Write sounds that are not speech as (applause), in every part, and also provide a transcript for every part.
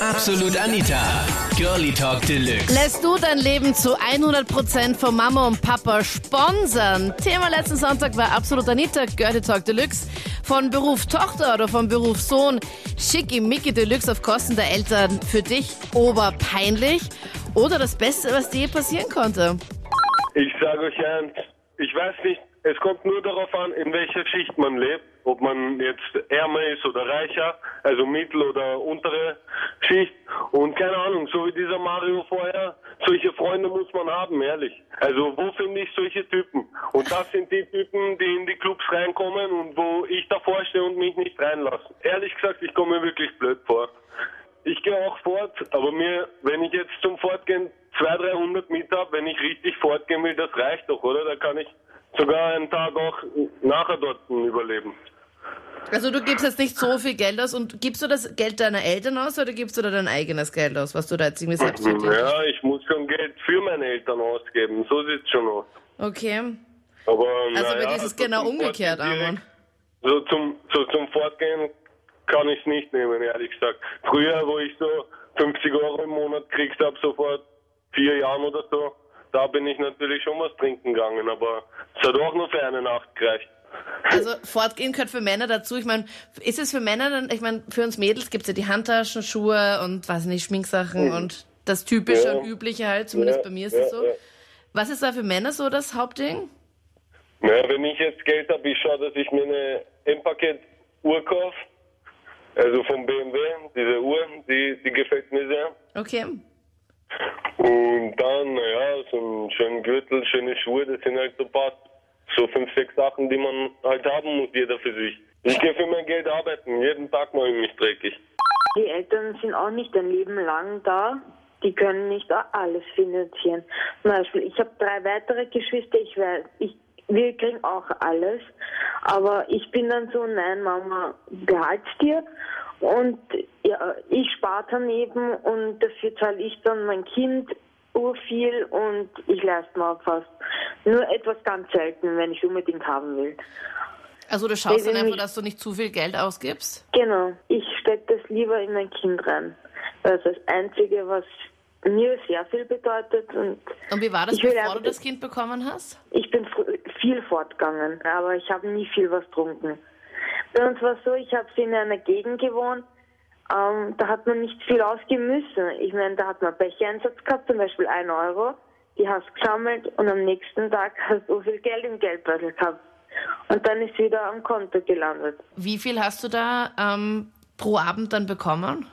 Absolut Anita. Girlie Talk Deluxe. Lässt du dein Leben zu 100% von Mama und Papa sponsern? Thema letzten Sonntag war Absolut Anita, Girlie Talk Deluxe. Von Beruf Tochter oder von Beruf Sohn, Mickey Deluxe auf Kosten der Eltern. Für dich oberpeinlich oder das Beste, was dir je passieren konnte? Ich sage euch ernst, ich weiß nicht, es kommt nur darauf an, in welcher Schicht man lebt, ob man jetzt ärmer ist oder reicher, also mittel- oder untere Schicht. Und keine Ahnung, so wie dieser Mario vorher, solche Freunde muss man haben, ehrlich. Also wo finde ich solche Typen? Und das sind die Typen, die in die Clubs reinkommen und wo ich davor stehe und mich nicht reinlassen. Ehrlich gesagt, ich komme mir wirklich blöd vor. Ich gehe auch fort, aber mir, wenn ich jetzt zum Fortgehen 200, 300 mit habe, wenn ich richtig fortgehen will, das reicht doch, oder? Da kann ich sogar einen Tag auch nachher dort überleben. Also du gibst jetzt nicht so viel Geld aus und gibst du das Geld deiner Eltern aus oder gibst du da dein eigenes Geld aus, was du da jetzt irgendwie selbst verdienst? Ja, ich muss schon Geld für meine Eltern ausgeben, so sieht es schon aus. Okay. Aber, also bei ja, ist es genau umgekehrt, Armin. So zum, so zum Fortgehen kann ich es nicht nehmen, ehrlich gesagt. Früher, wo ich so 50 Euro im Monat gekriegt habe, so vor vier Jahren oder so, da bin ich natürlich schon was trinken gegangen, aber es hat auch nur für eine Nacht gereicht. Also fortgehen gehört für Männer dazu. Ich meine, ist es für Männer dann, ich meine, für uns Mädels gibt es ja die Handtaschen, Schuhe und weiß nicht, Schminksachen mhm. und das Typische ja. und Übliche halt, zumindest ja, bei mir ist es so. Ja. Was ist da für Männer so das Hauptding? Naja, wenn ich jetzt Geld habe, ich schaue, dass ich mir eine M-Paket-Uhr kaufe. Also vom BMW, diese Uhr, die, die gefällt mir sehr. Okay. Und dann, naja, so einen schönen Gürtel, schöne Schuhe, das sind halt so ein paar, so fünf, sechs Sachen, die man halt haben muss, jeder für sich. Ich gehe für mein Geld arbeiten, jeden Tag mache ich mich dreckig. Die Eltern sind auch nicht ein Leben lang da. Die können nicht alles finanzieren. Zum Beispiel, ich habe drei weitere Geschwister, ich weiß, ich, wir kriegen auch alles. Aber ich bin dann so, nein, Mama, behalt's dir. Und ja, ich spare daneben und dafür zahle ich dann mein Kind viel und ich leiste mir fast nur etwas ganz selten, wenn ich unbedingt haben will. Also du schaust dann einfach, dass du nicht zu viel Geld ausgibst? Genau. Ich stecke das lieber in mein Kind rein. Das ist das Einzige, was mir sehr viel bedeutet. Und, und wie war das, bevor du das Kind bekommen hast? Ich bin viel fortgegangen, aber ich habe nie viel was getrunken. Bei uns war es so, ich habe in einer Gegend gewohnt, ähm, da hat man nicht viel ausgeben müssen. Ich meine, da hat man Bechereinsatz gehabt, zum Beispiel 1 Euro, die hast gesammelt und am nächsten Tag (laughs) hast du so viel Geld im Geldbeutel gehabt. Und dann ist wieder am Konto gelandet. Wie viel hast du da ähm, pro Abend dann bekommen?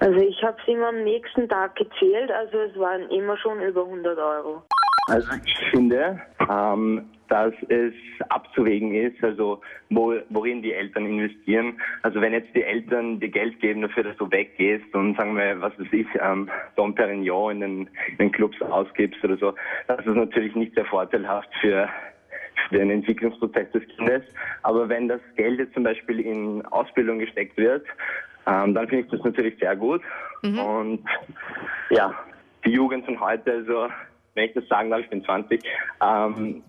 Also ich habe es immer am nächsten Tag gezählt, also es waren immer schon über 100 Euro. Also ich finde, ähm, dass es abzuwägen ist, also wo, worin die Eltern investieren. Also wenn jetzt die Eltern dir Geld geben dafür, dass du weggehst und sagen wir, was weiß ich, ähm, Dom Perignon in den, in den Clubs ausgibst oder so, das ist natürlich nicht sehr vorteilhaft für den Entwicklungsprozess des Kindes. Aber wenn das Geld jetzt zum Beispiel in Ausbildung gesteckt wird, ähm, dann finde ich das natürlich sehr gut. Mhm. Und ja, die Jugend von heute, also wenn ich das sagen darf, ich bin 20, ähm,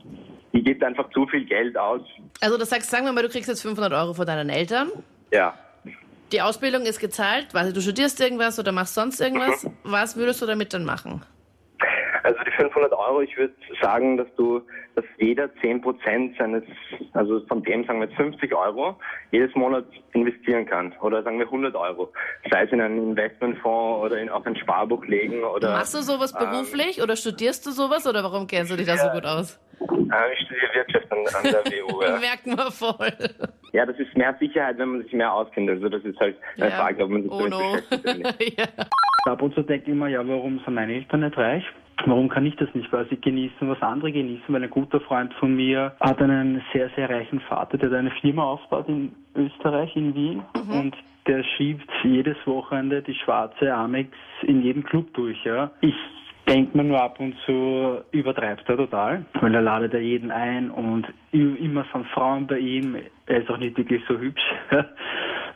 die gibt einfach zu viel Geld aus. Also das sagst, sagen wir mal, du kriegst jetzt 500 Euro von deinen Eltern. Ja. Die Ausbildung ist gezahlt, weil du studierst irgendwas oder machst sonst irgendwas. Mhm. Was würdest du damit dann machen? Also die 500 Euro, ich würde sagen, dass du, dass jeder 10 Prozent seines, also von dem sagen wir jetzt 50 Euro, jedes Monat investieren kann. Oder sagen wir 100 Euro. Sei es in einen Investmentfonds oder in, auf ein Sparbuch legen oder. Machst du sowas ähm, beruflich ähm, oder studierst du sowas oder warum kennst du dich da so gut aus? Äh, ich studiere Wirtschaft an, an der WU. (laughs) Ja. Merkt man voll. Ja, das ist mehr Sicherheit, wenn man sich mehr auskennt. Also das ist halt eine ja. Frage, ob man sich oh damit no. beschäftigt (laughs) ja. Ab und zu denke ich immer, ja, warum sind meine Eltern nicht reich? Warum kann ich das nicht? Weil sie genießen, was andere genießen. Weil ein guter Freund von mir hat einen sehr, sehr reichen Vater, der eine Firma aufgebaut in Österreich, in Wien. Mhm. Und der schiebt jedes Wochenende die schwarze Amex in jedem Club durch. Ja. Ich denkt man nur ab und zu, übertreibt er total, weil er ladet ja jeden ein und immer sind Frauen bei ihm. Er ist auch nicht wirklich so hübsch. (laughs)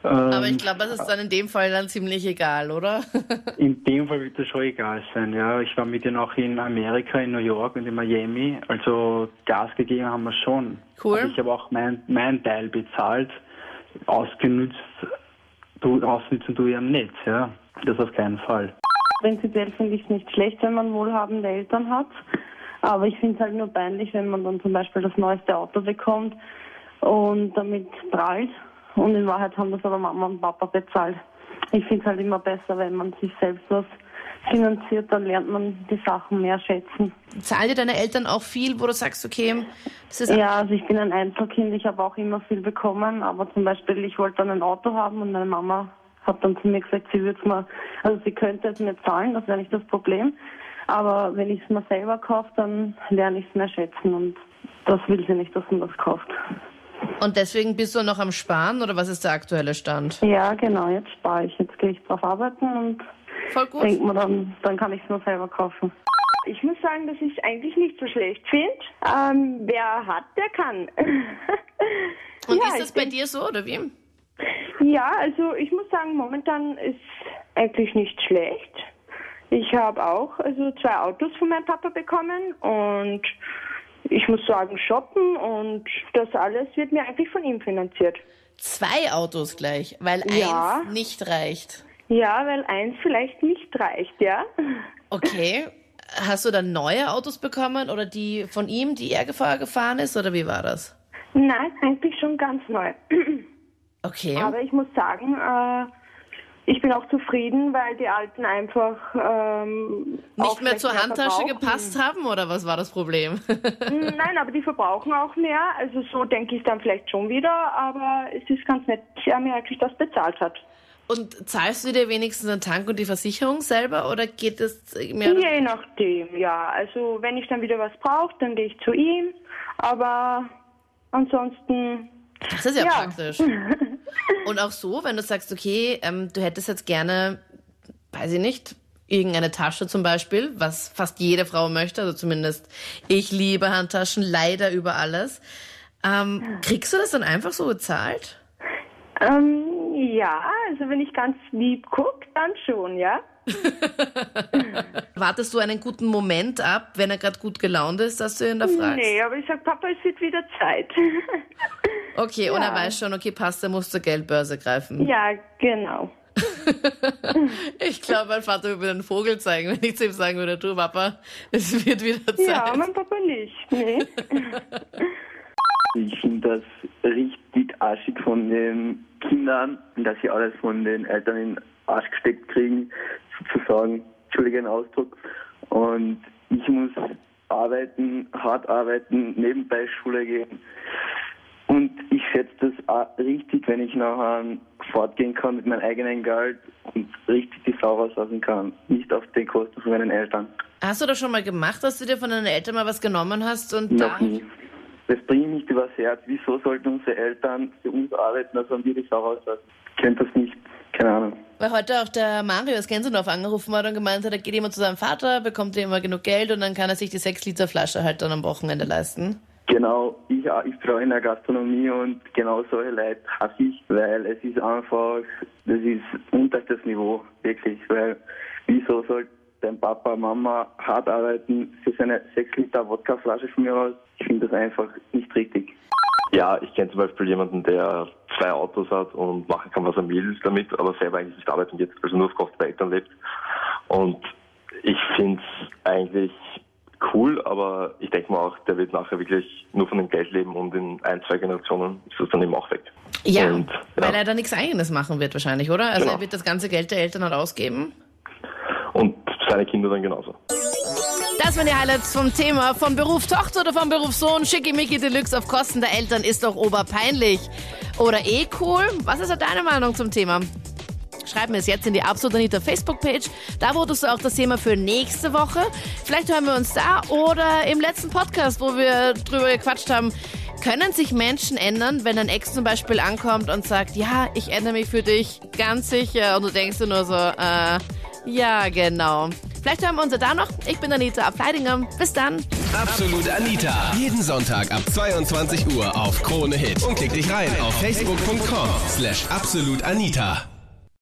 Aber ich ähm, glaube, es ist dann in dem Fall dann ziemlich egal, oder? (laughs) in dem Fall wird das schon egal sein, ja. Ich war mit ihm auch in Amerika, in New York und in Miami. Also Gas gegeben haben wir schon. Cool. Aber ich habe auch mein, mein Teil bezahlt, ausgenutzt du ausnützen ich am Netz, ja. Das auf keinen Fall. Prinzipiell finde ich es nicht schlecht, wenn man wohlhabende Eltern hat. Aber ich finde es halt nur peinlich, wenn man dann zum Beispiel das neueste Auto bekommt und damit prallt. Und in Wahrheit haben das aber Mama und Papa bezahlt. Ich finde es halt immer besser, wenn man sich selbst was finanziert, dann lernt man die Sachen mehr schätzen. Zahlen dir deine Eltern auch viel, wo du sagst, okay, das ist Ja, also ich bin ein Einzelkind, ich habe auch immer viel bekommen, aber zum Beispiel, ich wollte dann ein Auto haben und meine Mama hat dann zu mir gesagt, sie würde es mir, also sie könnte es mir zahlen, das wäre nicht das Problem. Aber wenn ich es mir selber kaufe, dann lerne ich es mehr schätzen und das will sie nicht, dass man das kauft. Und deswegen bist du noch am Sparen oder was ist der aktuelle Stand? Ja, genau, jetzt spare ich. Jetzt gehe ich drauf arbeiten und Voll gut. denke mir dann, dann kann ich es mir selber kaufen. Ich muss sagen, dass ich es eigentlich nicht so schlecht finde. Ähm, wer hat, der kann. (laughs) Und ja, ist das bei dir so oder wie? Ja, also ich muss sagen, momentan ist eigentlich nicht schlecht. Ich habe auch also zwei Autos von meinem Papa bekommen und ich muss sagen, shoppen und das alles wird mir eigentlich von ihm finanziert. Zwei Autos gleich, weil Ja. eins nicht reicht. Ja, weil eins vielleicht nicht reicht, ja. Okay. Hast du dann neue Autos bekommen oder die von ihm, die er vorher gefahren ist oder wie war das? Nein, eigentlich schon ganz neu. Okay. Aber ich muss sagen, äh, ich bin auch zufrieden, weil die alten einfach ähm, nicht mehr zur Handtasche verbrauchen. gepasst haben oder was war das Problem? Nein, aber die verbrauchen auch mehr. Also so denke ich dann vielleicht schon wieder. Aber es ist ganz nett, dass er mir eigentlich das bezahlt hat. Und zahlst du dir wenigstens den Tank und die Versicherung selber oder geht es mehr? Je nachdem, ja. Also wenn ich dann wieder was brauche, dann gehe ich zu ihm. Aber ansonsten, Das ist ja, Ja. praktisch. (laughs) Und auch so, wenn du sagst, okay, ähm, du hättest jetzt gerne, weiß ich nicht, irgendeine Tasche zum Beispiel, was fast jede Frau möchte, also zumindest ich liebe Handtaschen, leider über alles. Ähm, kriegst du das dann einfach so bezahlt? ähm, ja, also wenn ich ganz lieb gucke, dann schon, ja. (laughs) Wartest du einen guten Moment ab, wenn er gerade gut gelaunt ist, dass du ihn da fragst? Nee, aber ich sag, Papa, es wird wieder Zeit. (laughs) Okay, und er Ja. weiß schon, okay, passt, er muss zur Geldbörse greifen. ja, genau. (laughs) Ich glaube, mein Vater würde mir einen Vogel zeigen, wenn ich zu ihm sagen würde, du Papa, es wird wieder Zeit. Ja, mein Papa nicht. Nee. (laughs) Ich finde das richtig arschig von den Kindern, dass sie alles von den Eltern in den Arsch gesteckt kriegen, sozusagen, entschuldige den Ausdruck. Und ich muss arbeiten, hart arbeiten, nebenbei Schule gehen. Und ich schätze das auch richtig, wenn ich nachher fortgehen kann mit meinem eigenen Geld und richtig die Sau rauslassen kann. Nicht auf den Kosten von meinen Eltern. Hast du das schon mal gemacht, dass du dir von deinen Eltern mal was genommen hast und Noch nie. Das bringt mich übers Herz. Wieso sollten unsere Eltern für uns arbeiten, als wenn wir die Sau rauslassen? Ich könnte das nicht. Keine Ahnung. Weil heute auch der Mario aus Gänsenorf angerufen hat und gemeint hat, er geht immer zu seinem Vater, bekommt er immer genug Geld und dann kann er sich die 6 Liter Flasche halt dann am Wochenende leisten. Genau, ich, auch- ich freue in der Gastronomie und genau solche Leute hasse ich, weil es ist einfach, das ist unterstes Niveau, wirklich, weil wieso soll dein Papa, Mama hart arbeiten für seine 6 Liter Wodkaflasche von mir aus? Ich finde das einfach nicht richtig. Ja, ich kenne zum Beispiel jemanden, der zwei Autos hat und machen kann, was er will damit, aber selber eigentlich nicht arbeiten geht, also nur auf Kosten der Eltern lebt. Und ich finde es eigentlich cool, aber ich denke mal auch, der wird nachher wirklich nur von dem Geld leben und in ein, zwei Generationen ist das dann eben auch weg. Ja, Und, weil ja. er da nichts Eigenes machen wird wahrscheinlich, oder? Also Genau. er wird das ganze Geld der Eltern halt ausgeben. Und seine Kinder dann genauso. Das waren die Highlights vom Thema. Vom Beruf Tochter oder vom Beruf Sohn. Schickimicki Deluxe auf Kosten der Eltern ist doch oberpeinlich. Oder eh cool? Was ist da deine Meinung zum Thema? Schreib mir es jetzt in die Absolut Anita Facebook-Page. Da votest du auch das Thema für nächste Woche. Vielleicht hören wir uns da oder im letzten Podcast, wo wir drüber gequatscht haben. Können sich Menschen ändern, wenn ein Ex zum Beispiel ankommt und sagt, ja, ich ändere mich für dich, ganz sicher. Und du denkst dir nur so, äh, ja, genau. Vielleicht hören wir uns da noch. Ich bin Anita Ableidinger. Bis dann. Absolut Anita. Jeden Sonntag ab 22 Uhr auf Krone Hit. Und klick dich rein auf facebook.com slash absolutanita.